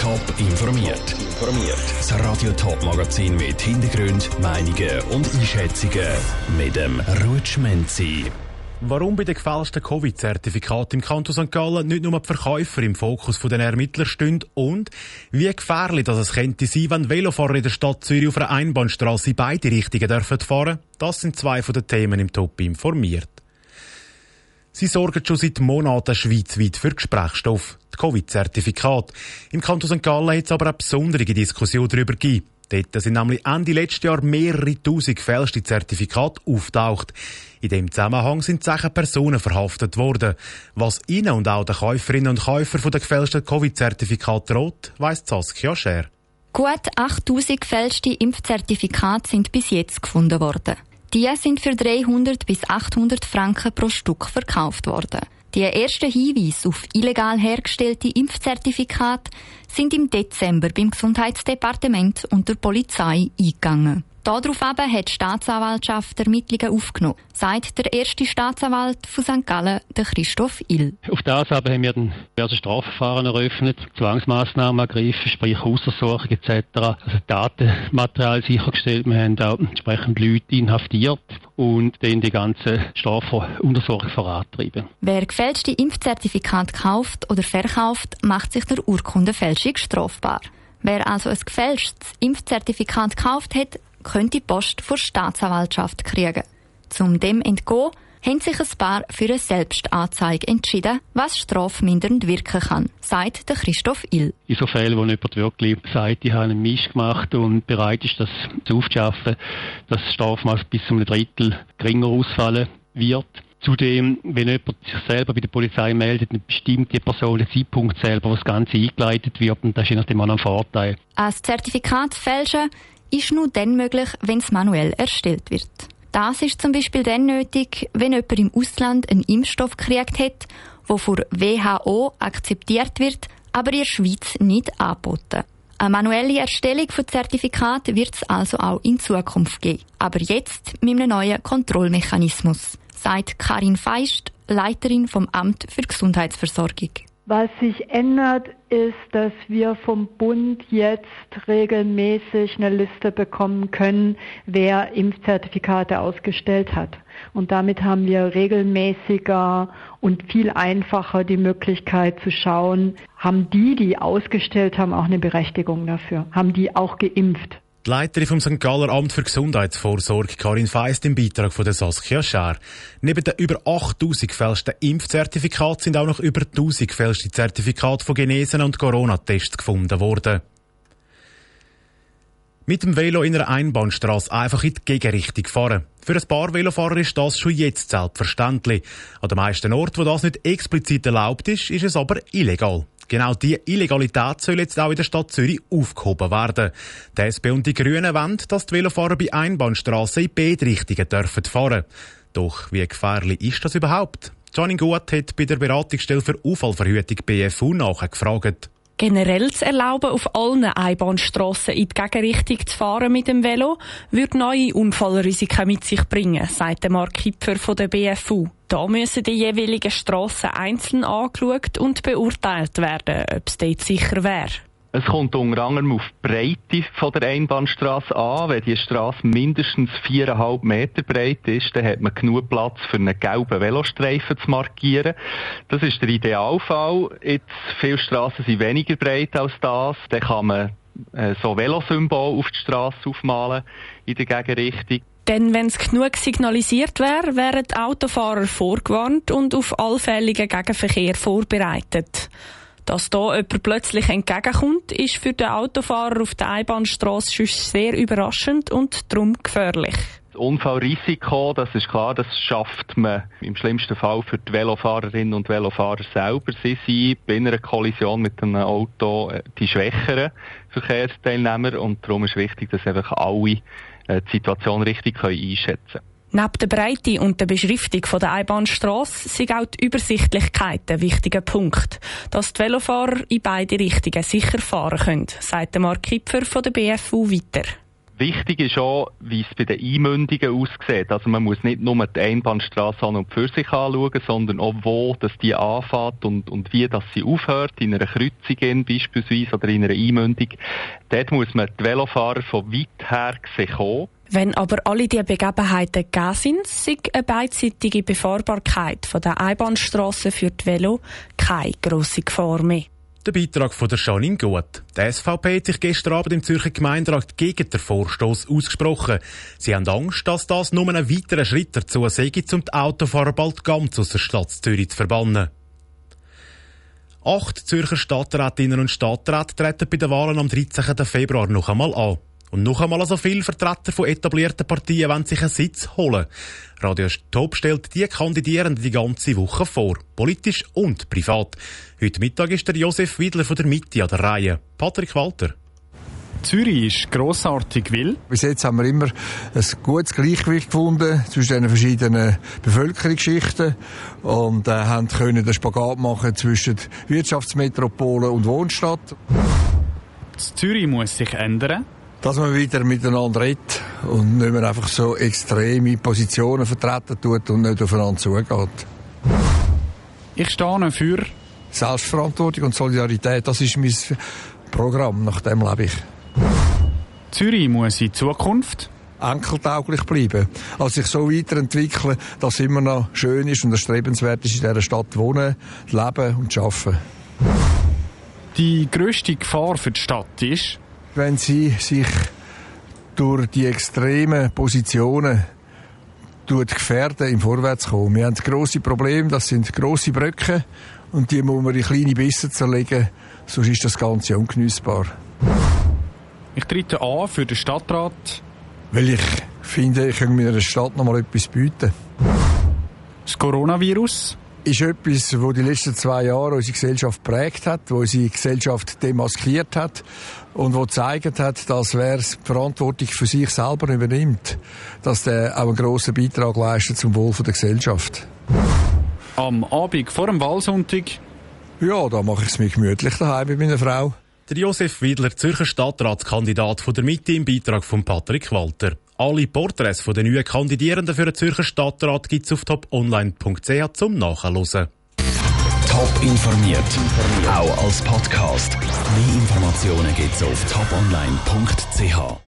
Top informiert. Informiert. Das Radio Top Magazin mit Hintergrund, Meinungen und Einschätzungen mit dem Rutschmenzi. Warum bei den gefälschten Covid-Zertifikaten im Kanton St. Gallen nicht nur die Verkäufer im Fokus der Ermittler stehen und wie gefährlich das es könnte sein, wenn Velofahrer in der Stadt Zürich auf einer Einbahnstraße in beide Richtungen dürfen fahren? Das sind zwei von den Themen im Top informiert. Sie sorgen schon seit Monaten schweizweit für Gesprächsstoff, die Covid-Zertifikate. Im Kanton St. Gallen hat es aber eine besondere Diskussion darüber gegeben. Dort sind nämlich Ende letzten Jahr mehrere tausend gefälschte Zertifikate auftaucht. In dem Zusammenhang sind zehn Personen verhaftet worden. Was ihnen und auch den Käuferinnen und Käufern von den gefälschten Covid-Zertifikaten droht, weiss Saskia Scher. Gut 8000 gefälschte Impfzertifikate sind bis jetzt gefunden worden. Die sind für 300 bis 800 Franken pro Stück verkauft worden. Die ersten Hinweise auf illegal hergestellte Impfzertifikate sind im Dezember beim Gesundheitsdepartement und der Polizei eingegangen. Darauf hat die Staatsanwaltschaft Ermittlungen aufgenommen, sagt der erste Staatsanwalt von St. Gallen, der Christoph Ill. Auf das aber haben wir dann diverse Strafverfahren eröffnet, Zwangsmaßnahmen ergriffen, sprich Hausversorgung etc. Also Datenmaterial sichergestellt. Wir haben auch entsprechend Leute inhaftiert und dann die ganze Strafuntersuchung vorantreiben. Wer gefälschte Impfzertifikate kauft oder verkauft, macht sich der Urkundenfälschung strafbar. Wer also ein gefälschtes Impfzertifikat gekauft hat, könnte die Post vor Staatsanwaltschaft kriegen. Zum dem entgehen, haben sich ein paar für eine Selbstanzeige entschieden, was strafmindernd wirken kann, sagt der Christoph Ill. In so Fällen, wo jemand wirklich sagt, ich habe einen Misch gemacht und bereit ist, das zu aufzuschaffen, dass das Strafmaß bis zu einem Drittel geringer ausfallen wird. Zudem, wenn jemand sich selber bei der Polizei meldet, eine bestimmte Person den Zeitpunkt selber, wo das Ganze eingeleitet wird, und das ist nachdem auch ein Vorteil. Ein Zertifikat fälschen ist nur dann möglich, wenn es manuell erstellt wird. Das ist zum Beispiel dann nötig, wenn jemand im Ausland einen Impfstoff gekriegt hat, der von WHO akzeptiert wird, aber in der Schweiz nicht angeboten. Eine manuelle Erstellung von Zertifikaten wird es also auch in Zukunft geben. Aber jetzt mit einem neuen Kontrollmechanismus, sagt Karin Feist, Leiterin vom Amt für Gesundheitsversorgung. Was sich ändert, ist, dass wir vom Bund jetzt regelmäßig eine Liste bekommen können, wer Impfzertifikate ausgestellt hat. Und damit haben wir regelmäßiger und viel einfacher die Möglichkeit zu schauen, haben die, die ausgestellt haben, auch eine Berechtigung dafür? Haben die auch geimpft? Die Leiterin vom St. Galler Amt für Gesundheitsvorsorge, Karin Feist, im Beitrag von der Saskia Schär. Neben den über 8000 gefälschten Impfzertifikaten sind auch noch über 1000 gefälschte Zertifikate von Genesen und Corona-Tests gefunden worden. Mit dem Velo in einer Einbahnstraße einfach in die Gegenrichtung fahren. Für ein paar Velofahrer ist das schon jetzt selbstverständlich. An den meisten Orten, wo das nicht explizit erlaubt ist, ist es aber illegal. Genau diese Illegalität soll jetzt auch in der Stadt Zürich aufgehoben werden. Die SP und die Grünen wollen, dass die Velofahrer bei Einbahnstraßen in beide Richtungen dürfen fahren. Doch wie gefährlich ist das überhaupt? Johnny Gut hat bei der Beratungsstelle für Unfallverhütung BFU nachgefragt generell zu erlauben, auf allen Einbahnstrassen in die Gegenrichtung zu fahren mit dem Velo, würde neue Unfallrisiken mit sich bringen, sagt Mark Kipfer von der BFU. Da müssen die jeweiligen Strassen einzeln angeschaut und beurteilt werden, ob es dort sicher wäre. Es kommt unter anderem auf die Breite von der Einbahnstraße an. Wenn die Straße mindestens viereinhalb Meter breit ist, dann hat man genug Platz für einen gelben Velostreifen zu markieren. Das ist der Idealfall. Jetzt, viele Straßen sind weniger breit als das. Dann kann man äh, so Velosymbol auf die Straße aufmalen in der Gegenrichtung. Denn wenn es genug signalisiert wäre, wären die Autofahrer vorgewarnt und auf allfälligen Gegenverkehr vorbereitet. Dass da jemand plötzlich entgegenkommt, ist für den Autofahrer auf der Einbahnstraße sehr überraschend und darum gefährlich. Unfallrisiko, das ist klar, das schafft man im schlimmsten Fall für die Velofahrerinnen und Velofahrer selber. Sie sind bei einer Kollision mit einem Auto äh, die schwächeren Verkehrsteilnehmer und darum ist wichtig, dass einfach alle äh, die Situation richtig einschätzen können. Neben der Breite und der Beschriftung der Einbahnstrasse sind auch die Übersichtlichkeit ein wichtiger Punkt, dass die Velofahrer in beide Richtungen sicher fahren können, sagt Mark Kipfer von der BFU weiter. Wichtig ist auch, wie es bei den Einmündungen aussieht. Also man muss nicht nur die Einbahnstraße an und für sich anschauen, sondern auch wo dass die anfängt und, und wie dass sie aufhört, in einer Kreuzung beispielsweise oder in einer Einmündung. Dort muss man die Velofahrer von weit her sehen wenn aber alle diese Begebenheiten gegeben sind, ist eine beidseitige Befahrbarkeit von der Einbahnstraße für die Velo keine grosse Gefahr mehr. Der Beitrag von der Janine Gut. Die SVP hat sich gestern Abend im Zürcher Gemeinderat gegen den Vorstoß ausgesprochen. Sie haben Angst, dass das nur ein weiterer Schritt dazu sei, um die Autofahrer bald ganz aus der Stadt Zürich zu verbannen. Acht Zürcher Stadträtinnen und Stadträte treten bei den Wahlen am 13. Februar noch einmal an. Und noch einmal so viele Vertreter von etablierten Partien wollen sich einen Sitz holen. Radio Top stellt die Kandidierenden die ganze Woche vor. Politisch und privat. Heute Mittag ist der Josef Wiedler von der Mitte an der Reihe. Patrick Walter. Zürich ist grossartig will. Bis jetzt haben wir immer ein gutes Gleichgewicht gefunden zwischen den verschiedenen Bevölkerungsschichten und äh, haben können den Spagat machen zwischen Wirtschaftsmetropole und Wohnstadt. Zürich muss sich ändern dass man wieder miteinander redet und nicht mehr einfach so extreme Positionen vertreten tut und nicht aufeinander zugeht. Ich stehe für Selbstverantwortung und Solidarität. Das ist mein Programm, nach dem lebe ich. Zürich muss in Zukunft enkeltauglich bleiben. Also sich so weiterentwickeln, dass es immer noch schön ist und erstrebenswert ist, in dieser Stadt wohnen, leben und arbeiten. Die grösste Gefahr für die Stadt ist, wenn sie sich durch die extremen Positionen gefährden, im Vorwärtskommen. Wir haben grosse Probleme, das sind grosse Brücken und die muss man in kleine Bisse zerlegen, sonst ist das Ganze ungenießbar. Ich trete an für den Stadtrat. Weil ich finde, ich kann meiner Stadt noch mal etwas bieten. Das Coronavirus ist etwas, wo die letzten zwei Jahre unsere Gesellschaft prägt hat, wo unsere Gesellschaft demaskiert hat und wo gezeigt hat, dass wer die Verantwortung für sich selber übernimmt, dass der auch einen grossen Beitrag leistet zum Wohl der Gesellschaft. Am Abend vor dem Wahlsonntag? Ja, da mache ich es mir gemütlich daheim mit meiner Frau. Der Josef Wiedler, Zürcher Stadtratskandidat von der Mitte im Beitrag von Patrick Walter. Alle Porträts von den neuen Kandidierenden für den Zürcher Stadtrat gibt es auf toponline.ch zum Nachhören. Top informiert, auch als Podcast. Mehr Informationen gibt es auf toponline.ch.